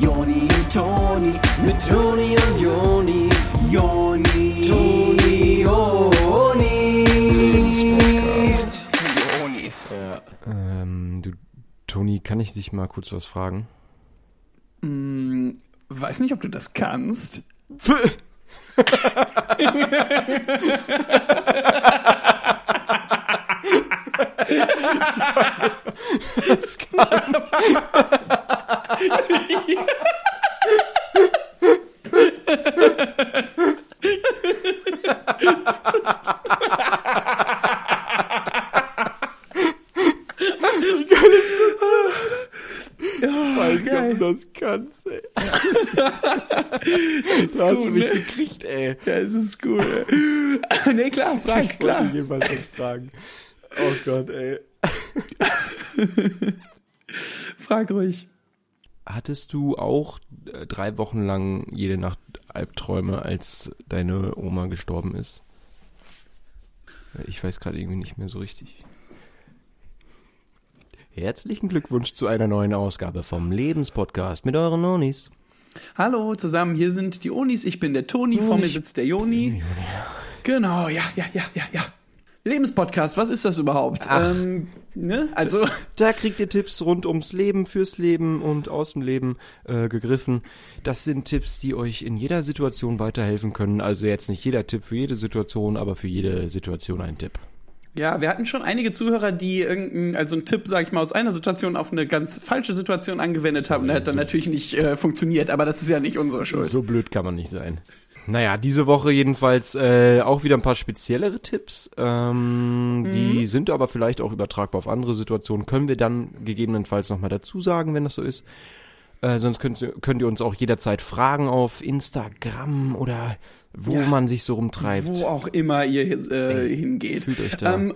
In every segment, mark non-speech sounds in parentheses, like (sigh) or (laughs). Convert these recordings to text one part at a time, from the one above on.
Joni und Toni, mit Toni und Joni, Joni, Toni, Joni. Jonis. Ähm, du, Toni, kann ich dich mal kurz was fragen? Weiß nicht, ob du das kannst. (laughs) (laughs) Weiß nicht, ob du das kannst, ey. (laughs) da hast du mich ne? gekriegt, ey. Ja, es ist gut. (laughs) nee, klar, frag, Ich klar. wollte jedenfalls was fragen. Oh Gott, ey. (laughs) Frag ruhig. Hattest du auch äh, drei Wochen lang jede Nacht Albträume, als deine Oma gestorben ist? Ich weiß gerade irgendwie nicht mehr so richtig. Herzlichen Glückwunsch zu einer neuen Ausgabe vom Lebenspodcast mit euren Nonis. Hallo zusammen, hier sind die Onis. Ich bin der Toni, vor mir sitzt der Joni. Genau, ja, ja, ja, ja, ja. Lebenspodcast, was ist das überhaupt? Ähm, ne? Also, Da kriegt ihr Tipps rund ums Leben, fürs Leben und aus dem Leben äh, gegriffen. Das sind Tipps, die euch in jeder Situation weiterhelfen können. Also jetzt nicht jeder Tipp für jede Situation, aber für jede Situation ein Tipp. ja, wir hatten schon einige Zuhörer, die irgendeinen, also einen Tipp, sag ich mal, aus einer Situation auf eine ganz falsche Situation angewendet haben. Der hat dann natürlich nicht äh, funktioniert, aber das ist ja nicht unsere Schuld. So blöd kann man nicht sein. Naja, diese Woche jedenfalls äh, auch wieder ein paar speziellere Tipps. Ähm, Die sind aber vielleicht auch übertragbar auf andere Situationen. Können wir dann gegebenenfalls nochmal dazu sagen, wenn das so ist. Äh, sonst könnt, ihr- könnt ihr uns auch jederzeit fragen auf Instagram oder wo Ja. man sich so rumtreibt. Wo auch immer ihr äh, hingeht. Mhm. Ähm,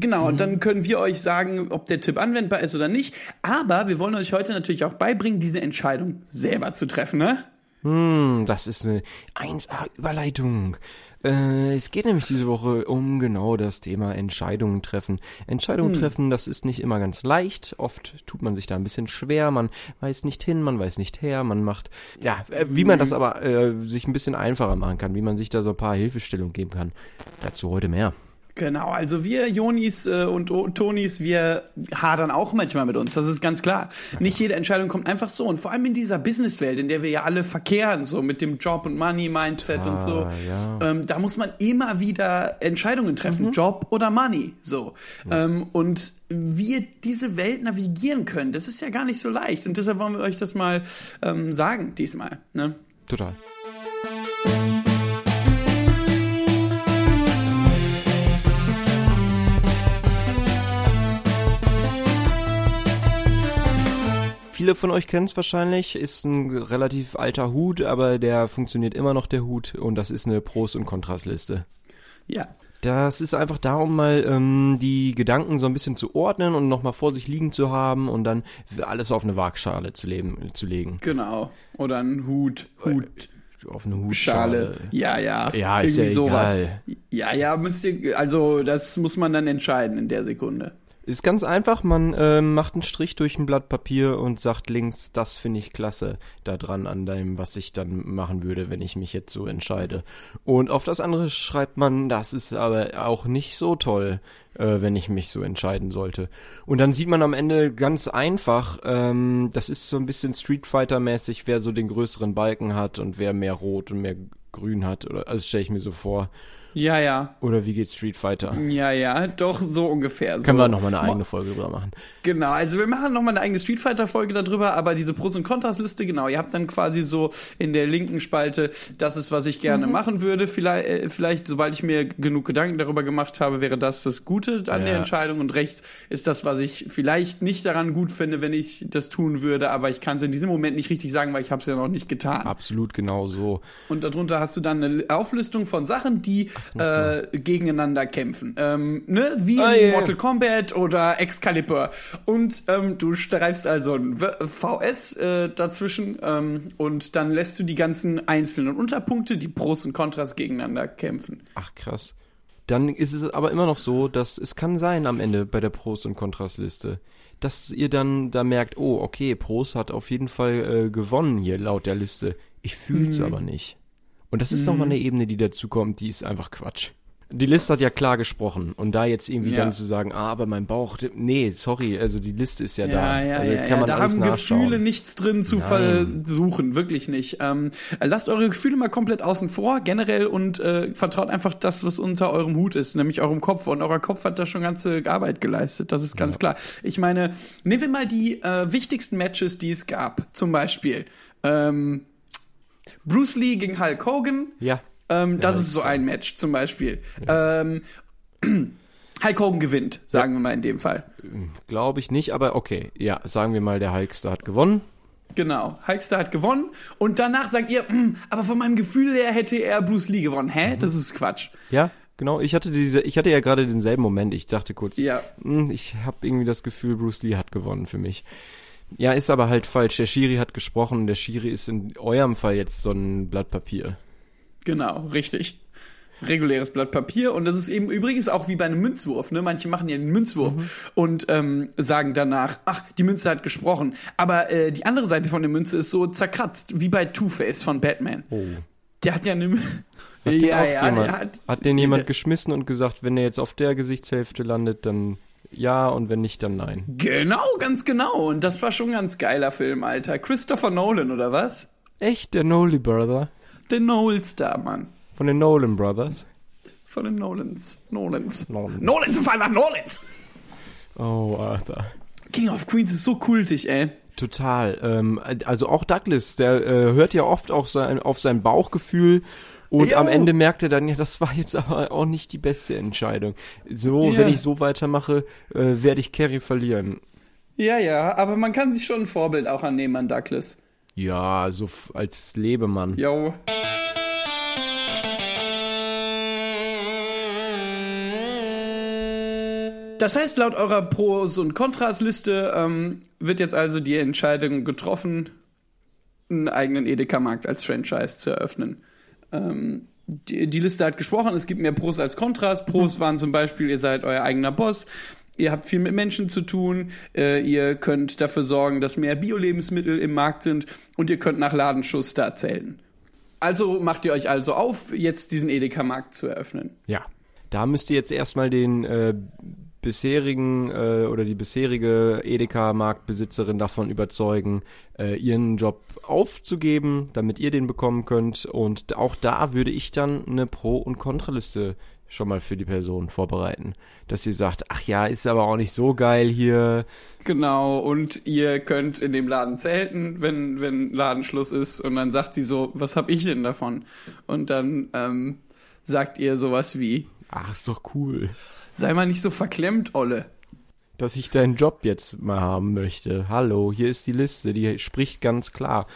genau, und dann können wir euch sagen, ob der Tipp anwendbar ist oder nicht. Aber wir wollen euch heute natürlich auch beibringen, diese Entscheidung selber zu treffen, ne? Hm, das ist eine 1A-Überleitung. Äh, es geht nämlich diese Woche um genau das Thema Entscheidungen treffen. Entscheidungen treffen, das ist nicht immer ganz leicht. Oft tut man sich da ein bisschen schwer. Man weiß nicht hin, man weiß nicht her. Man macht, ja, äh, wie man das aber äh, sich ein bisschen einfacher machen kann, wie man sich da so ein paar Hilfestellungen geben kann. Dazu heute mehr. Genau, also wir Jonis äh, und o Tonis, wir hadern auch manchmal mit uns, das ist ganz klar. Nicht jede Entscheidung kommt einfach so und vor allem in dieser Businesswelt, in der wir ja alle verkehren, so mit dem Job und Money Mindset und so, ja. ähm, da muss man immer wieder Entscheidungen treffen, Job oder Money, so. Ähm, und wie ihr diese Welt navigieren könnt, das ist ja gar nicht so leicht und deshalb wollen wir euch das mal ähm, sagen diesmal. Ne? Total. Viele von euch kennen es wahrscheinlich, ist ein relativ alter Hut, aber der funktioniert immer noch, der Hut, und das ist eine Pros- und Kontrasliste. Ja. Das ist einfach darum, mal ähm, die Gedanken so ein bisschen zu ordnen und nochmal vor sich liegen zu haben und dann alles auf eine Waagschale zu, leben, zu legen. Genau. Oder ein Hut, Hut. Auf eine Schale. Hutschale. Ja, ja. Ja, ist Irgendwie ja sowas. egal. Ja, ja, müsst ihr, also das muss man dann entscheiden in der Sekunde. Ist ganz einfach, man ähm, macht einen Strich durch ein Blatt Papier und sagt links, das finde ich klasse, da dran an dem, was ich dann machen würde, wenn ich mich jetzt so entscheide. Und auf das andere schreibt man, das ist aber auch nicht so toll, äh, wenn ich mich so entscheiden sollte. Und dann sieht man am Ende ganz einfach, ähm, das ist so ein bisschen Street Fighter mäßig, wer so den größeren Balken hat und wer mehr Rot und mehr Grün hat, oder also stelle ich mir so vor. Ja, ja. Oder wie geht Street Fighter? Ja, ja, doch so ungefähr. So. Können wir nochmal eine eigene Folge drüber machen. Genau, also wir machen nochmal eine eigene Street Fighter Folge darüber, aber diese Pros und Kontras Liste, genau, ihr habt dann quasi so in der linken Spalte, das ist, was ich gerne Mhm. machen würde. Vielleicht, äh, vielleicht, sobald ich mir genug Gedanken darüber gemacht habe, wäre das das Gute an der Ja. Entscheidung und rechts ist das, was ich vielleicht nicht daran gut finde, wenn ich das tun würde, aber ich kann es in diesem Moment nicht richtig sagen, weil ich habe es ja noch nicht getan. Absolut genau so. Und darunter hast du dann eine Auflistung von Sachen, die äh, gegeneinander kämpfen. Ähm, ne? Wie in Ah, ja, ja. Mortal Kombat oder Excalibur. Und ähm, du schreibst also ein VS äh, dazwischen ähm, und dann lässt du die ganzen einzelnen Unterpunkte, die Pros und Kontras gegeneinander kämpfen. Ach krass. Dann ist es aber immer noch so, dass es kann sein am Ende bei der Pros- und Kontrasliste, dass ihr dann da merkt, oh, okay, Pros hat auf jeden Fall äh, gewonnen hier laut der Liste. Ich fühl's Mhm. aber nicht. Und das ist nochmal eine Ebene, die dazu kommt, die ist einfach Quatsch. Die Liste hat ja klar gesprochen und da jetzt irgendwie Ja. dann zu sagen, ah, aber mein Bauch, nee, sorry, also die Liste ist ja, da. Ja, ja, also ja, ja. Da alles haben. Gefühle nichts drin zu Nein. versuchen, wirklich nicht. Ähm, lasst eure Gefühle mal komplett außen vor, generell, und äh, vertraut einfach das, was unter eurem Hut ist, nämlich eurem Kopf. Und euer Kopf hat da schon ganze Arbeit geleistet, das ist ganz klar. Ich meine, nehmen wir mal die äh, wichtigsten Matches, die es gab. Zum Beispiel ähm, Bruce Lee gegen Hulk Hogan. Ja. Ähm, das ist so ein Match zum Beispiel. Ähm, (clears throat) Hulk Hogan gewinnt, sagen wir mal in dem Fall. Glaube ich nicht, aber okay. Ja, sagen wir mal, der Hulkster hat gewonnen. Genau, Hulkster hat gewonnen und danach sagt ihr, "Hm, aber von meinem Gefühl her hätte er Bruce Lee gewonnen. Hä? Mhm. Das ist Quatsch. Ja, genau. Ich hatte diese, ich hatte ja gerade denselben Moment. Ich dachte kurz, Ja. hm, ich habe irgendwie das Gefühl, Bruce Lee hat gewonnen für mich. Ja, ist aber halt falsch. Der Schiri hat gesprochen. Der Schiri ist in eurem Fall jetzt so ein Blatt Papier. Genau, richtig. Reguläres Blatt Papier und das ist eben übrigens auch wie bei einem Münzwurf. Ne? Manche machen ja einen Münzwurf Mhm. und ähm, sagen danach, ach, die Münze hat gesprochen. Aber äh, die andere Seite von der Münze ist so zerkratzt, wie bei Two-Face von Batman. Oh. Der hat ja eine. Hat (laughs) ja, ja, jemand, hat, hat den jemand geschmissen und gesagt, wenn er jetzt auf der Gesichtshälfte landet, dann ja und wenn nicht, dann nein. Genau, ganz genau. Und das war schon ein ganz geiler Film, Alter. Christopher Nolan, oder was? Echt, der Nolly Brother Der Nolan-Star, Mann. von den Nolan Brothers. Von den Nolans. Nolans. Nolans. Nolans im Fall nach Nolans. Oh, Arthur. King of Queens ist so kultig, ey. Total. Ähm, also auch Douglas, der äh, hört ja oft auch sein, auf sein Bauchgefühl und Jo. am Ende merkt er dann, ja, das war jetzt aber auch nicht die beste Entscheidung. So, Ja. wenn ich so weitermache, äh, werde ich Carrie verlieren. Ja, ja, aber man kann sich schon ein Vorbild auch annehmen an Douglas. Ja, so als Lebemann. Yo. Das heißt, laut eurer Pros- und Kontras-Liste ähm, wird jetzt also die Entscheidung getroffen, einen eigenen Edeka-Markt als Franchise zu eröffnen. Ähm, die, die Liste hat gesprochen, es gibt mehr Pros als Kontras. Pros waren zum Beispiel, ihr seid euer eigener Boss, ihr habt viel mit Menschen zu tun, äh, ihr könnt dafür sorgen, dass mehr Bio-Lebensmittel im Markt sind und ihr könnt nach Ladenschuss da zählen. Also macht ihr euch also auf, jetzt diesen Edeka-Markt zu eröffnen. Ja. Da müsst ihr jetzt erstmal den äh, bisherigen äh, oder die bisherige Edeka-Marktbesitzerin davon überzeugen, äh, ihren Job aufzugeben, damit ihr den bekommen könnt. Und auch da würde ich dann eine Pro- und Kontraliste schon mal für die Person vorbereiten. Dass sie sagt, ach ja, ist aber auch nicht so geil hier. Genau, und ihr könnt in dem Laden zelten, wenn, wenn Ladenschluss ist. Und dann sagt sie so, was hab ich denn davon? Und dann ähm, sagt ihr sowas wie, Ach, ist doch cool. Sei mal nicht so verklemmt, Olle. Dass ich deinen Job jetzt mal haben möchte. Hallo, hier ist die Liste, die spricht ganz klar.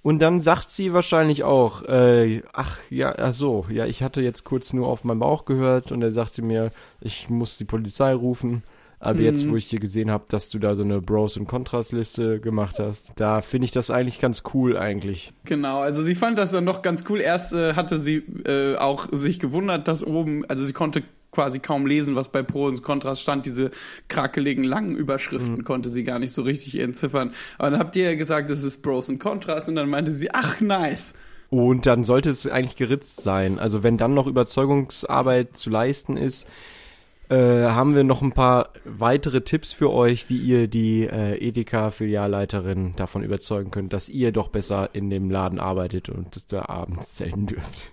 Und dann sagt sie wahrscheinlich auch, äh, ach ja, ach so, ja, ich hatte jetzt kurz nur auf meinen Bauch gehört und er sagte mir, ich muss die Polizei rufen. Aber jetzt, wo ich hier gesehen habe, dass du da so eine Bros- und Kontras-Liste gemacht hast, da finde ich das eigentlich ganz cool eigentlich. Genau, also sie fand das dann noch ganz cool. Erst äh, hatte sie äh, auch sich gewundert, dass oben, also sie konnte quasi kaum lesen, was bei Pro und Kontras stand. Diese krakeligen langen Überschriften konnte sie gar nicht so richtig entziffern. Aber dann habt ihr ja gesagt, das ist Pros und Kontras und dann meinte sie, ach nice. Und dann sollte es eigentlich geritzt sein. Also wenn dann noch Überzeugungsarbeit zu leisten ist, äh, haben wir noch ein paar weitere Tipps für euch, wie ihr die äh, Edeka-Filialleiterin davon überzeugen könnt, dass ihr doch besser in dem Laden arbeitet und da abends zelten dürft.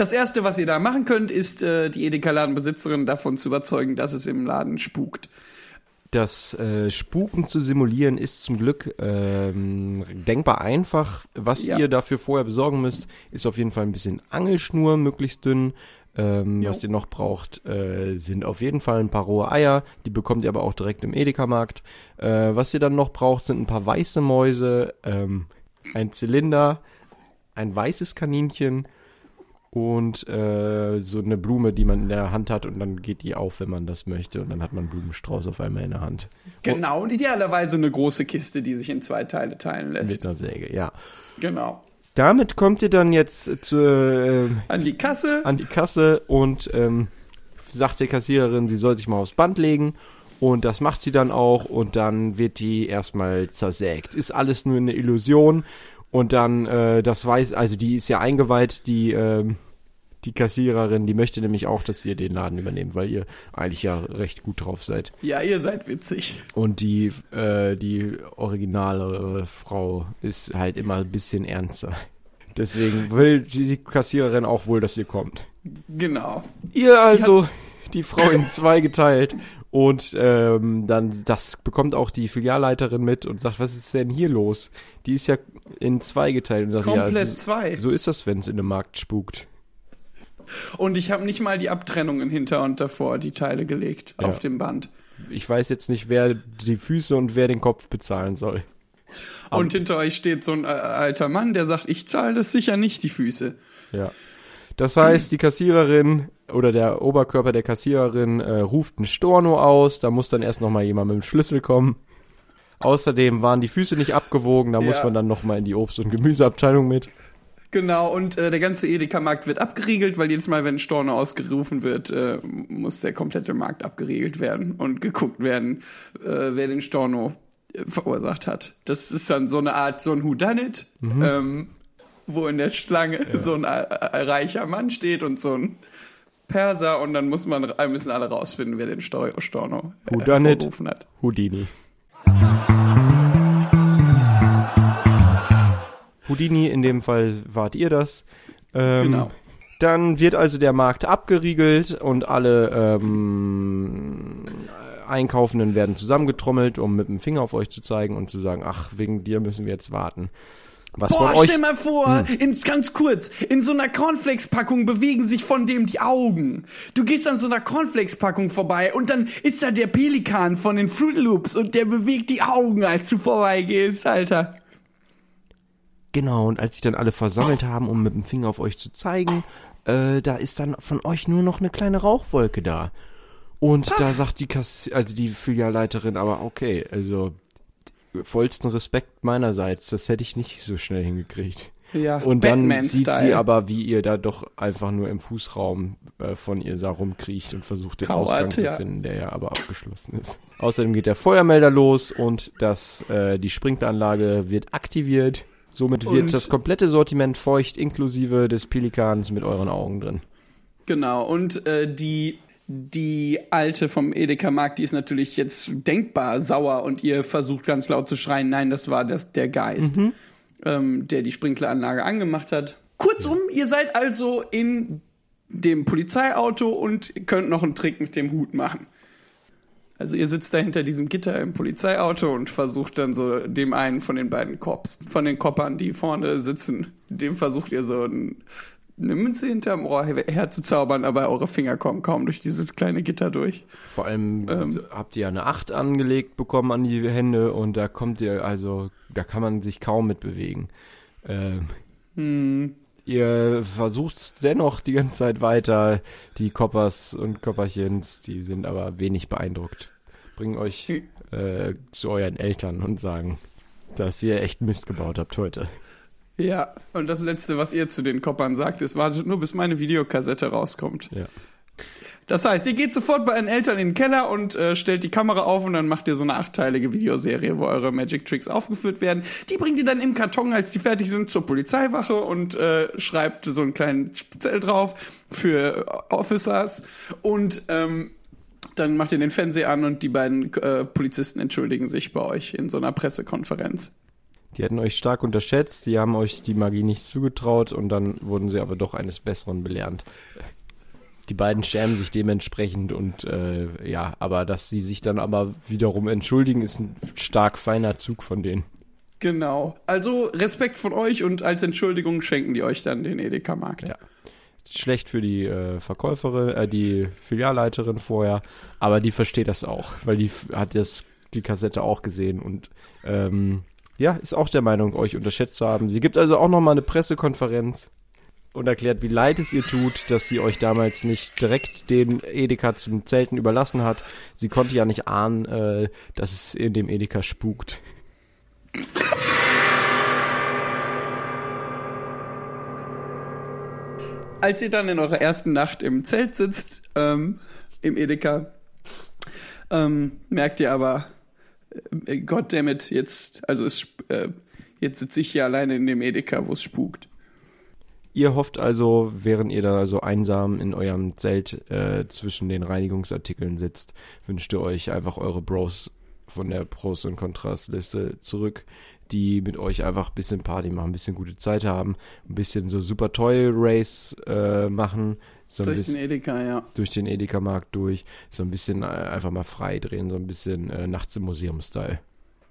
Das erste, was ihr da machen könnt, ist äh, die Edeka-Ladenbesitzerin davon zu überzeugen, dass es im Laden spukt. Das äh, Spuken zu simulieren ist zum Glück ähm, denkbar einfach. Was Ja. ihr dafür vorher besorgen müsst, ist auf jeden Fall ein bisschen Angelschnur, möglichst dünn. Ähm, was ihr noch braucht, äh, sind auf jeden Fall ein paar rohe Eier. Die bekommt ihr aber auch direkt im Edeka-Markt. Äh, was ihr dann noch braucht, sind ein paar weiße Mäuse, ähm, ein Zylinder, ein weißes Kaninchen und äh, so eine Blume, die man in der Hand hat und dann geht die auf, wenn man das möchte und dann hat man einen Blumenstrauß auf einmal in der Hand. Genau, und idealerweise eine große Kiste, die sich in zwei Teile teilen Mit lässt. einer Säge, ja. Genau. Damit kommt ihr dann jetzt zu, äh, An die Kasse. an die Kasse und ähm, sagt der Kassiererin, sie soll sich mal aufs Band legen. Und das macht sie dann auch und dann wird die erstmal zersägt. Ist alles nur eine Illusion. Und dann, äh, das weiß, also die ist ja eingeweiht, die, ähm, die Kassiererin, die möchte nämlich auch, dass ihr den Laden übernehmt, weil ihr eigentlich ja recht gut drauf seid. Ja, ihr seid witzig. Und die, äh, die originale Frau ist halt immer ein bisschen ernster. (laughs) Deswegen will die Kassiererin auch wohl, dass ihr kommt. Genau. Ihr also die, Frau in zwei geteilt und ähm, dann das bekommt auch die Filialleiterin mit und sagt, was ist denn hier los? Die ist ja in zwei geteilt und sagt, Komplett ja, ist, zwei. so ist das, wenn es in einem Markt spukt. Und ich habe nicht mal die Abtrennungen hinter und davor, die Teile gelegt Ja. auf dem Band. Ich weiß jetzt nicht, wer die Füße und wer den Kopf bezahlen soll. Und hinter euch steht so ein äh, alter Mann, der sagt, ich zahle das sicher nicht, die Füße. Ja. Das heißt, die Kassiererin oder der Oberkörper der Kassiererin äh, ruft ein Storno aus, da muss dann erst noch mal jemand mit dem Schlüssel kommen. Außerdem waren die Füße nicht abgewogen, da muss Ja. man dann noch mal in die Obst- und Gemüseabteilung mit. Genau, und äh, der ganze Edeka-Markt wird abgeriegelt, weil jedes Mal, wenn ein Storno ausgerufen wird, äh, muss der komplette Markt abgeriegelt werden und geguckt werden, äh, wer den Storno äh, verursacht hat. Das ist dann so eine Art, so ein Whodunit, ähm, wo in der Schlange so ein äh, äh, reicher Mann steht und so ein Perser und dann muss man, müssen alle rausfinden, wer den Storno äh, Whodunit. hervorgerufen hat. Houdini. Houdini, in dem Fall wart ihr das. Ähm, Genau. Dann wird also der Markt abgeriegelt und alle ähm, Einkaufenden werden zusammengetrommelt, um mit dem Finger auf euch zu zeigen und zu sagen, ach, wegen dir müssen wir jetzt warten. Was Boah, stell mal vor, ins, ganz kurz, in so einer Cornflakes-Packung bewegen sich von dem die Augen. Du gehst an so einer Cornflakes-Packung vorbei und dann ist da der Pelikan von den Fruit Loops und der bewegt die Augen, als du vorbeigehst, Alter. Genau, und als sich dann alle versammelt haben, um mit dem Finger auf euch zu zeigen, äh, da ist dann von euch nur noch eine kleine Rauchwolke da. Und da sagt die Kass also die Filialleiterin, aber okay, also vollsten Respekt meinerseits, das hätte ich nicht so schnell hingekriegt. Ja, Und dann sieht sie aber, wie ihr da doch einfach nur im Fußraum äh, von ihr da rumkriecht und versucht den Kauert, Ausgang zu ja. finden, der ja aber abgeschlossen ist. Außerdem geht der Feuermelder los und das, äh, die Sprinkleranlage wird aktiviert. Somit wird Und- das komplette Sortiment feucht, inklusive des Pelikans mit euren Augen drin. Genau, und äh, die, die alte vom Edeka-Markt, die ist natürlich jetzt denkbar sauer und ihr versucht ganz laut zu schreien, nein, das war das, der Geist, ähm, der die Sprinkleranlage angemacht hat. Kurzum, ihr seid also in dem Polizeiauto und könnt noch einen Trick mit dem Hut machen. Also ihr sitzt da hinter diesem Gitter im Polizeiauto und versucht dann so dem einen von den beiden Cops, von den Koppern, die vorne sitzen, dem versucht ihr so ein, eine Münze hinterm Ohr her- herzuzaubern, aber eure Finger kommen kaum durch dieses kleine Gitter durch. Vor allem Ähm. habt ihr eine 8 angelegt bekommen an die Hände und da kommt ihr also, da kann man sich kaum mitbewegen. Ähm, Hm, Ihr versucht dennoch die ganze Zeit weiter. Die Koppers und Kopperchens, die sind aber wenig beeindruckt. Bringen euch äh, zu euren Eltern und sagen, dass ihr echt Mist gebaut habt heute. Ja, und das Letzte, was ihr zu den Koppern sagt, ist, wartet nur, bis meine Videokassette rauskommt. Ja. Das heißt, ihr geht sofort bei euren Eltern in den Keller und äh, stellt die Kamera auf und dann macht ihr so eine achtteilige Videoserie, wo eure Magic Tricks aufgeführt werden. Die bringt ihr dann im Karton, als die fertig sind, zur Polizeiwache und äh, schreibt so einen kleinen Zettel drauf für Officers und ähm, dann macht ihr den Fernseher an und die beiden äh, Polizisten entschuldigen sich bei euch in so einer Pressekonferenz. Die hatten euch stark unterschätzt, die haben euch die Magie nicht zugetraut und dann wurden sie aber doch eines Besseren belernt. Die beiden schämen sich dementsprechend und äh, ja, aber dass sie sich dann aber wiederum entschuldigen, ist ein stark feiner Zug von denen. Genau. Also Respekt von euch und als Entschuldigung schenken die euch dann den Edeka-Markt. Ja. Schlecht für die äh, Verkäuferin, äh, die Filialleiterin vorher, aber die versteht das auch, weil die hat das, die Kassette auch gesehen und ähm, ja, ist auch der Meinung, euch unterschätzt zu haben. Sie gibt also auch nochmal eine Pressekonferenz und erklärt, wie leid es ihr tut, dass sie euch damals nicht direkt den Edeka zum Zelten überlassen hat. Sie konnte ja nicht ahnen, äh, dass es in dem Edeka spukt. als ihr dann in eurer ersten Nacht im Zelt sitzt, ähm, im Edeka, ähm, merkt ihr aber, goddammit, jetzt, also es, äh, jetzt sitze ich hier alleine in dem Edeka, wo es spukt. Ihr hofft also, während ihr da so einsam in eurem Zelt äh, zwischen den Reinigungsartikeln sitzt, wünscht ihr euch einfach eure Bros von der Pros- und Kontrast-Liste zurück, die mit euch einfach ein bisschen Party machen, ein bisschen gute Zeit haben, ein bisschen so Super Toy Race äh, machen. So Durch bisschen den Edeka, ja. durch den Edeka-Markt durch, so ein bisschen äh, einfach mal frei drehen, so ein bisschen äh, nachts im Museum-Style.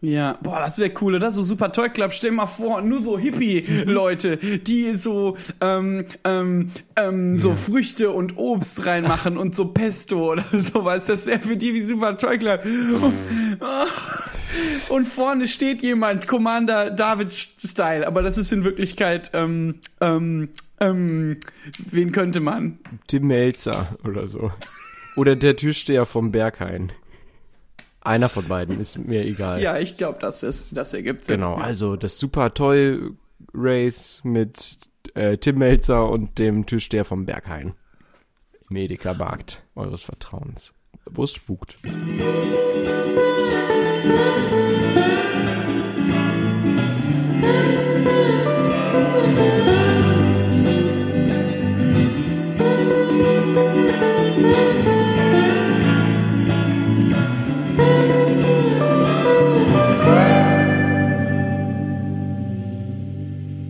Ja, boah, das wäre cool, oder? So Super Toy Club, stell mal vor, nur so Hippie-Leute, die so, ähm, ähm, ähm, so Früchte und Obst reinmachen und so Pesto oder (laughs) sowas. Das wäre für die wie Super Toy Club. Und vorne steht jemand, Commander David-Style, aber das ist in Wirklichkeit, ähm, ähm, ähm, wen könnte man? Tim Melzer oder so. Oder der Türsteher vom Berghain. Einer von beiden, ist mir egal. Ja, ich glaube, das ist, das ergibt Sinn. Genau, also das Super Toy Race mit äh, Tim Melzer und dem Türsteher vom Berghain. Im Edeka-Markt eures Vertrauens. Wo es spukt.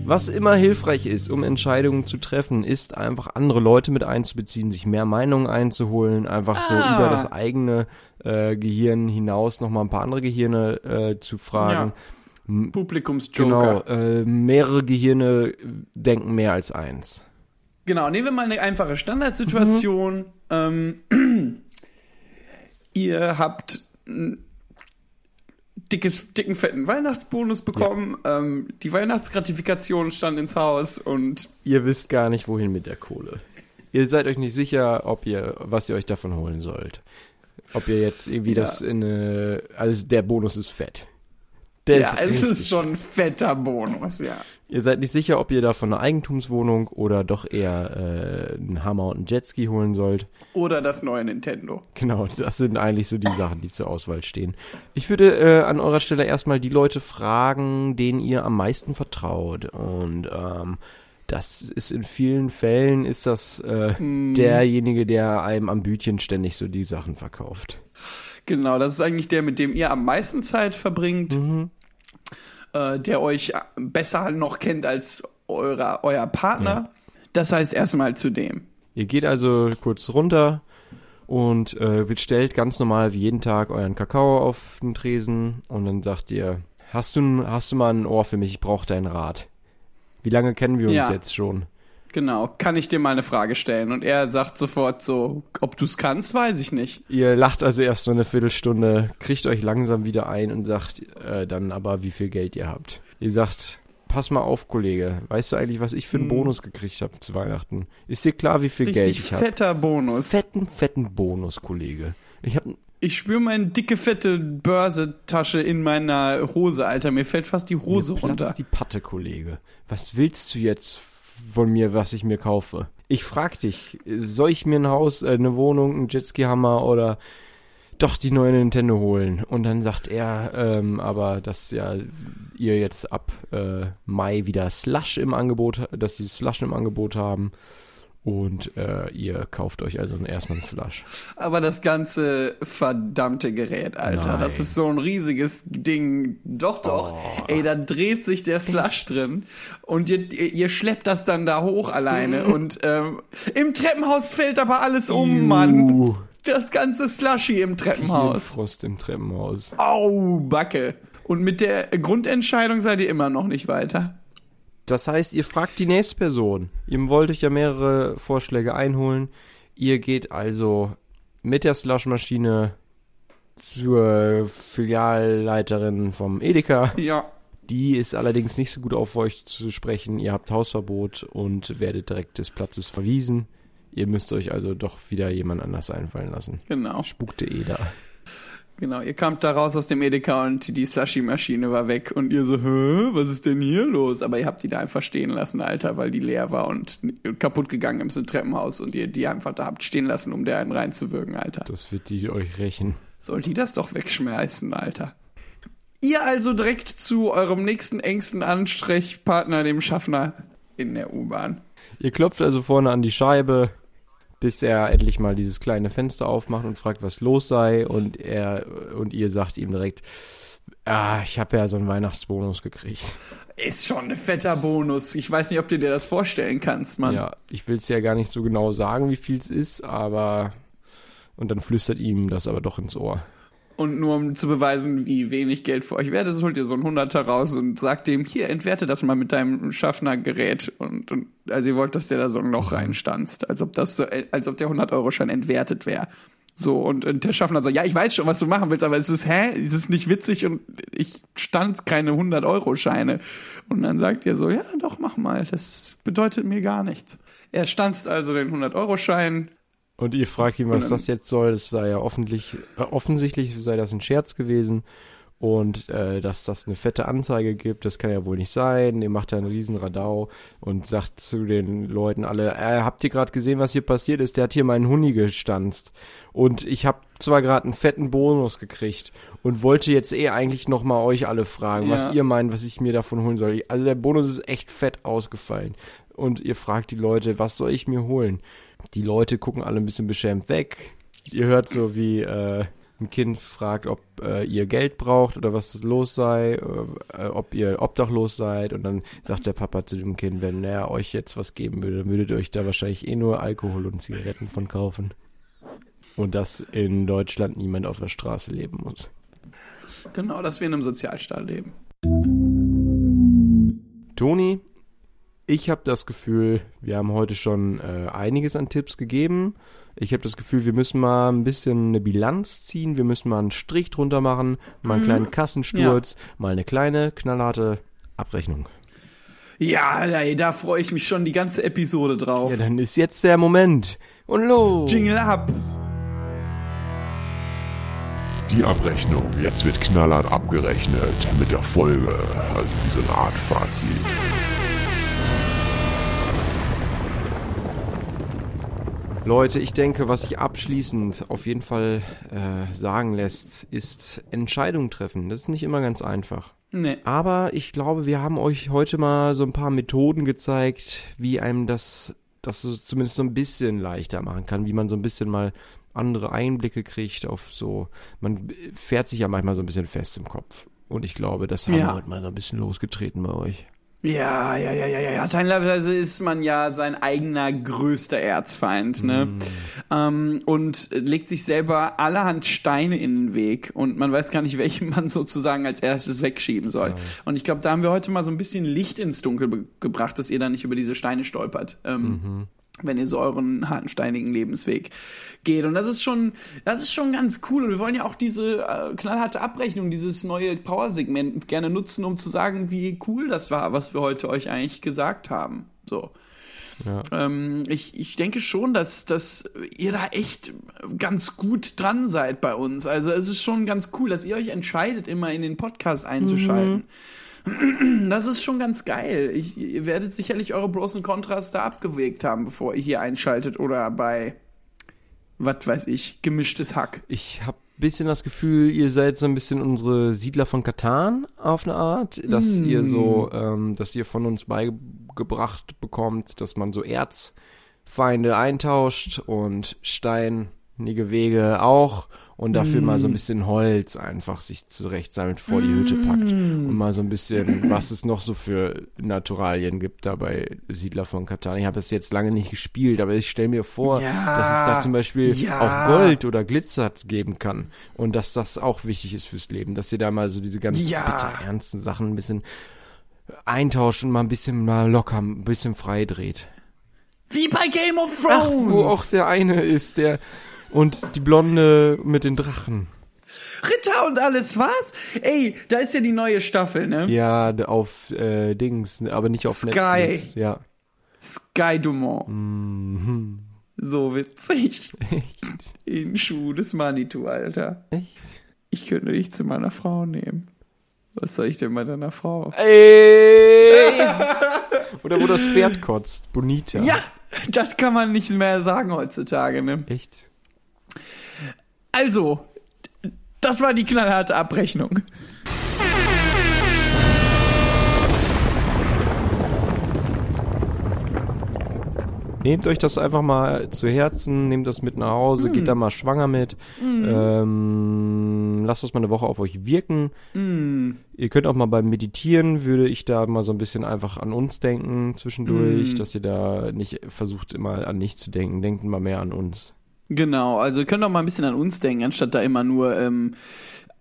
Was immer hilfreich ist, um Entscheidungen zu treffen, ist einfach andere Leute mit einzubeziehen, sich mehr Meinungen einzuholen, einfach so Ah. über das eigene äh, Gehirn hinaus nochmal ein paar andere Gehirne äh, zu fragen. Publikumsjoker. Genau, äh, mehrere Gehirne denken mehr als eins. Genau, nehmen wir mal eine einfache Standardsituation. Ähm, (clears throat) ihr habt dickes, dicken, fetten Weihnachtsbonus bekommen. Ähm, die Weihnachtsgratifikation stand ins Haus und Ihr wisst gar nicht, wohin mit der Kohle. Ihr seid euch nicht sicher, ob ihr, was ihr euch davon holen sollt. Ob ihr jetzt irgendwie Ja. das in eine, also der Bonus ist fett. Der ja, es richtig ist schon ein fetter Bonus, ja. Ihr seid nicht sicher, ob ihr davon eine Eigentumswohnung oder doch eher äh, einen Hammer und einen Jetski holen sollt. Oder das neue Nintendo. Genau, das sind eigentlich so die Sachen, die zur Auswahl stehen. Ich würde äh, an eurer Stelle erstmal die Leute fragen, denen ihr am meisten vertraut. Und ähm, das ist in vielen Fällen ist das äh, derjenige, der einem am Bütchen ständig so die Sachen verkauft. Genau, das ist eigentlich der, mit dem ihr am meisten Zeit verbringt, äh, der euch besser noch kennt als eurer, euer Partner. Das heißt erstmal zu dem. Ihr geht also kurz runter und äh, stellt ganz normal wie jeden Tag euren Kakao auf den Tresen und dann sagt ihr, hast du, hast du mal ein Ohr für mich, ich brauche deinen Rat. Wie lange kennen wir uns Ja. jetzt schon? Genau, kann ich dir mal eine Frage stellen? Und er sagt sofort so, ob du es kannst, weiß ich nicht. Ihr lacht also erst so eine Viertelstunde, kriegt euch langsam wieder ein und sagt äh, dann aber, wie viel Geld ihr habt. Ihr sagt, pass mal auf, Kollege, weißt du eigentlich, was ich für einen Bonus gekriegt habe zu Weihnachten? Ist dir klar, wie viel Geld Richtig ich habe? fetter Bonus. Fetten, fetten Bonus, Kollege. Ich habe Ich spüre meine dicke, fette Börsetasche in meiner Hose, Alter. Mir fällt fast die Hose Mir runter. die Patte, Kollege. Was willst du jetzt von mir, was ich mir kaufe? Ich frag dich, soll ich mir ein Haus, äh, eine Wohnung, einen Jetski-Hammer oder doch die neue Nintendo holen? Und dann sagt er, ähm, aber dass ja ihr jetzt ab äh, Mai wieder Slush im Angebot, dass die Slush im Angebot haben. Und äh, ihr kauft euch also erstmal einen Slush. Aber das ganze verdammte Gerät, Alter, Nein. das ist so ein riesiges Ding. Doch, doch. Oh. Ey, da dreht sich der Slush drin. Und ihr, ihr, schleppt das dann da hoch alleine. Mhm. Und ähm, im Treppenhaus fällt aber alles um, Mann. Uh, Das ganze Slushy im Treppenhaus. Frost im Treppenhaus. Au, Backe. Und mit der Grundentscheidung seid ihr immer noch nicht weiter. Das heißt, ihr fragt die nächste Person. Ihr wollt euch ja mehrere Vorschläge einholen. Ihr geht also mit der Slushmaschine zur Filialleiterin vom Edeka. Ja. Die ist allerdings nicht so gut auf euch zu sprechen. Ihr habt Hausverbot und werdet direkt des Platzes verwiesen. Ihr müsst euch also doch wieder jemand anders einfallen lassen. Genau. Spukte eh da. Genau, ihr kamt da raus aus dem Edeka und die Sashi-Maschine war weg und ihr so, hä, was ist denn hier los? Aber ihr habt die da einfach stehen lassen, Alter, weil die leer war und kaputt gegangen im Treppenhaus und ihr die einfach da habt stehen lassen, um der einen reinzuwirken, Alter. Das wird die euch rächen. Soll die das doch wegschmeißen, Alter. Ihr also direkt zu eurem nächsten engsten Ansprechpartner, dem Schaffner in der U-Bahn. Ihr klopft also vorne an die Scheibe, bis er endlich mal dieses kleine Fenster aufmacht und fragt, was los sei. Und er und ihr sagt ihm direkt, ah, ich habe ja so einen Weihnachtsbonus gekriegt. Ist schon ein fetter Bonus. Ich weiß nicht, ob du dir das vorstellen kannst, Mann. Ja, ich will es ja gar nicht so genau sagen, wie viel es ist, aber und dann flüstert ihm das aber doch ins Ohr. Und nur um zu beweisen, wie wenig Geld für euch wert ist, holt ihr so ein Hunderter raus und sagt dem, hier, entwerte das mal mit deinem Schaffnergerät. Und, und also ihr wollt, dass der da so ein Loch reinstanzt, als ob das so, als ob der 100-Euro-Schein entwertet wäre. So, und, und der Schaffner sagt, ja, ich weiß schon, was du machen willst, aber es ist, hä? Es ist nicht witzig und ich stand keine 100-Euro-Scheine. Und dann sagt ihr so, ja, doch, mach mal, das bedeutet mir gar nichts. Er stanzt also den 100-Euro-Schein, Und ihr fragt ihn, was das jetzt soll. Das war ja offentlich, äh, offensichtlich sei das ein Scherz gewesen. Und äh, dass das eine fette Anzeige gibt, das kann ja wohl nicht sein. Ihr macht da einen riesen Radau und sagt zu den Leuten alle, äh, habt ihr gerade gesehen, was hier passiert ist? Der hat hier meinen Huni gestanzt. Und ich habe zwar gerade einen fetten Bonus gekriegt und wollte jetzt eh eigentlich noch mal euch alle fragen, Ja. was ihr meint, was ich mir davon holen soll. Also der Bonus ist echt fett ausgefallen. Und ihr fragt die Leute, was soll ich mir holen? Die Leute gucken alle ein bisschen beschämt weg. Ihr hört so, wie äh, ein Kind fragt, ob äh, ihr Geld braucht oder was los sei, äh, ob ihr obdachlos seid. Und dann sagt der Papa zu dem Kind, wenn er euch jetzt was geben würde, dann würdet ihr euch da wahrscheinlich eh nur Alkohol und Zigaretten von kaufen. Und dass in Deutschland niemand auf der Straße leben muss. genau, dass wir in einem Sozialstaat leben. Toni, ich habe das Gefühl, wir haben heute schon äh, einiges an Tipps gegeben. Ich habe das Gefühl, wir müssen mal ein bisschen eine Bilanz ziehen, wir müssen mal einen Strich drunter machen, mal einen kleinen Kassensturz, mal eine kleine, knallharte Abrechnung. Ja, ey, da freue ich mich schon die ganze Episode drauf. Ja, dann ist jetzt der Moment. Und los! Jingle ab. Die Abrechnung. Jetzt wird knallhart abgerechnet mit der Folge. Also wie so eine Art Fazit. Leute, ich denke, was sich abschließend auf jeden Fall äh, sagen lässt, ist Entscheidungen treffen. Das ist nicht immer ganz einfach. Nee. Aber ich glaube, wir haben euch heute mal so ein paar Methoden gezeigt, wie einem das, das so zumindest so ein bisschen leichter machen kann, wie man so ein bisschen mal andere Einblicke kriegt auf so, man fährt sich ja manchmal so ein bisschen fest im Kopf. Und ich glaube, das haben Ja. wir heute mal so ein bisschen losgetreten bei euch. Ja, ja, ja, ja, ja. Teilweise ist man ja sein eigener größter Erzfeind, ne? Ähm, und legt sich selber allerhand Steine in den Weg und man weiß gar nicht, welchen man sozusagen als erstes wegschieben soll. Und ich glaube, da haben wir heute mal so ein bisschen Licht ins Dunkel gebracht, dass ihr da nicht über diese Steine stolpert. Ähm, wenn ihr so euren harten, steinigen Lebensweg geht. Und das ist schon, das ist schon ganz cool. Und wir wollen ja auch diese äh, knallharte Abrechnung, dieses neue Power-Segment gerne nutzen, um zu sagen, wie cool das war, was wir heute euch eigentlich gesagt haben. So. Ja. Ähm, ich, ich denke schon, dass, dass ihr da echt ganz gut dran seid bei uns. Also es ist schon ganz cool, dass ihr euch entscheidet, immer in den Podcast einzuschalten. (clears throat) Das ist schon ganz geil. Ich, ihr werdet sicherlich eure Pros und Kontras da abgewegt haben, bevor ihr hier einschaltet oder bei, was weiß ich, gemischtes Hack. Ich habe bisschen das Gefühl, ihr seid so ein bisschen unsere Siedler von Katan auf eine Art, dass ihr so, ähm, dass ihr von uns beigebracht bekommt, dass man so Erzfeinde eintauscht und steinige Wege auch und dafür mal so ein bisschen Holz einfach sich zurecht sammelt vor die Hütte packt und mal so ein bisschen, was es noch so für Naturalien gibt da bei Siedler von Katan. Ich habe es jetzt lange nicht gespielt, aber ich stelle mir vor, Ja, dass es da zum Beispiel ja. auch Gold oder Glitzer geben kann und dass das auch wichtig ist fürs Leben, dass ihr da mal so diese ganz Ja. bitter ernsten Sachen ein bisschen eintauscht und mal ein bisschen mal locker, ein bisschen frei dreht. Wie bei Game of Ach, Thrones. wo auch der eine ist, der und die Blonde mit den Drachen. Ritter und alles was? Ey, da ist ja die neue Staffel, ne? Ja, auf äh, Dings, aber nicht auf Sky. Netflix. Ja. Sky Dumont. Mhm. So witzig. (laughs) Echt? In Schuh des Manitou, Alter. Echt? ich könnte dich zu meiner Frau nehmen. Was soll ich denn bei deiner Frau? Ey! (laughs) Oder wo das Pferd kotzt. Bonita. Ja, das kann man nicht mehr sagen heutzutage, ne? Echt? Also, das war die knallharte Abrechnung. Nehmt euch das einfach mal zu Herzen, nehmt das mit nach Hause, geht da mal schwanger mit. Ähm, lasst das mal eine Woche auf euch wirken. Ihr könnt auch mal beim Meditieren, würde ich da mal so ein bisschen einfach an uns denken zwischendurch, dass ihr da nicht versucht immer an nichts zu denken. Denkt mal mehr an uns. Genau, also ihr könnt auch mal ein bisschen an uns denken, anstatt da immer nur ähm,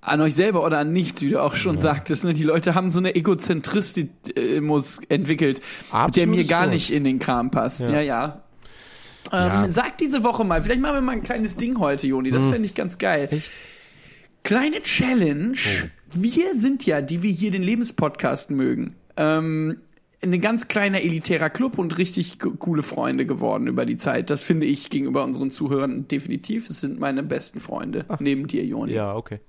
an euch selber oder an nichts, wie du auch schon sagtest. Ne? Die Leute haben so eine Egozentrismus entwickelt, der Absolutes mir gar nicht in den Kram passt. Ja, Ja. ja. Ähm, Ja. Sag diese Woche mal, vielleicht machen wir mal ein kleines Ding heute, Joni. Das fände ich ganz geil. Kleine Challenge. Wir sind ja, die wir hier den Lebenspodcast mögen, ähm, ein ganz kleiner elitärer Club und richtig co- coole Freunde geworden über die Zeit. Das finde ich gegenüber unseren Zuhörern definitiv. Es sind meine besten Freunde, neben dir, Joni. Ja, okay.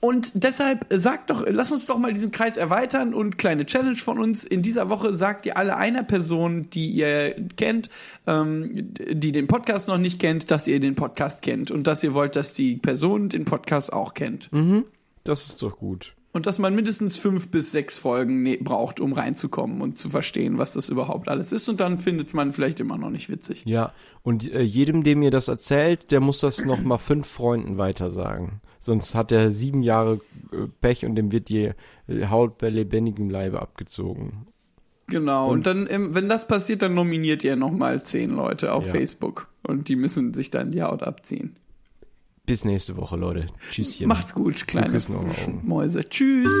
Und deshalb äh, sagt doch, lass uns doch mal diesen Kreis erweitern und kleine Challenge von uns. In dieser Woche sagt ihr alle einer Person, die ihr kennt, ähm, die den Podcast noch nicht kennt, dass ihr den Podcast kennt und dass ihr wollt, dass die Person den Podcast auch kennt. Das ist doch gut. Und dass man mindestens fünf bis sechs Folgen ne braucht, um reinzukommen und zu verstehen, was das überhaupt alles ist. Und dann findet man vielleicht immer noch nicht witzig. Ja, und äh, jedem, dem ihr das erzählt, der muss das noch mal fünf Freunden weitersagen. Sonst hat er sieben Jahre äh, Pech und dem wird die äh, Haut bei lebendigem Leibe abgezogen. Genau. Und, dann, ähm, wenn das passiert, dann nominiert ihr nochmal zehn Leute auf Ja. Facebook. Und die müssen sich dann die Haut abziehen. Bis nächste Woche, Leute. Tschüsschen. Macht's gut, kleine. Mäuse. Tschüss.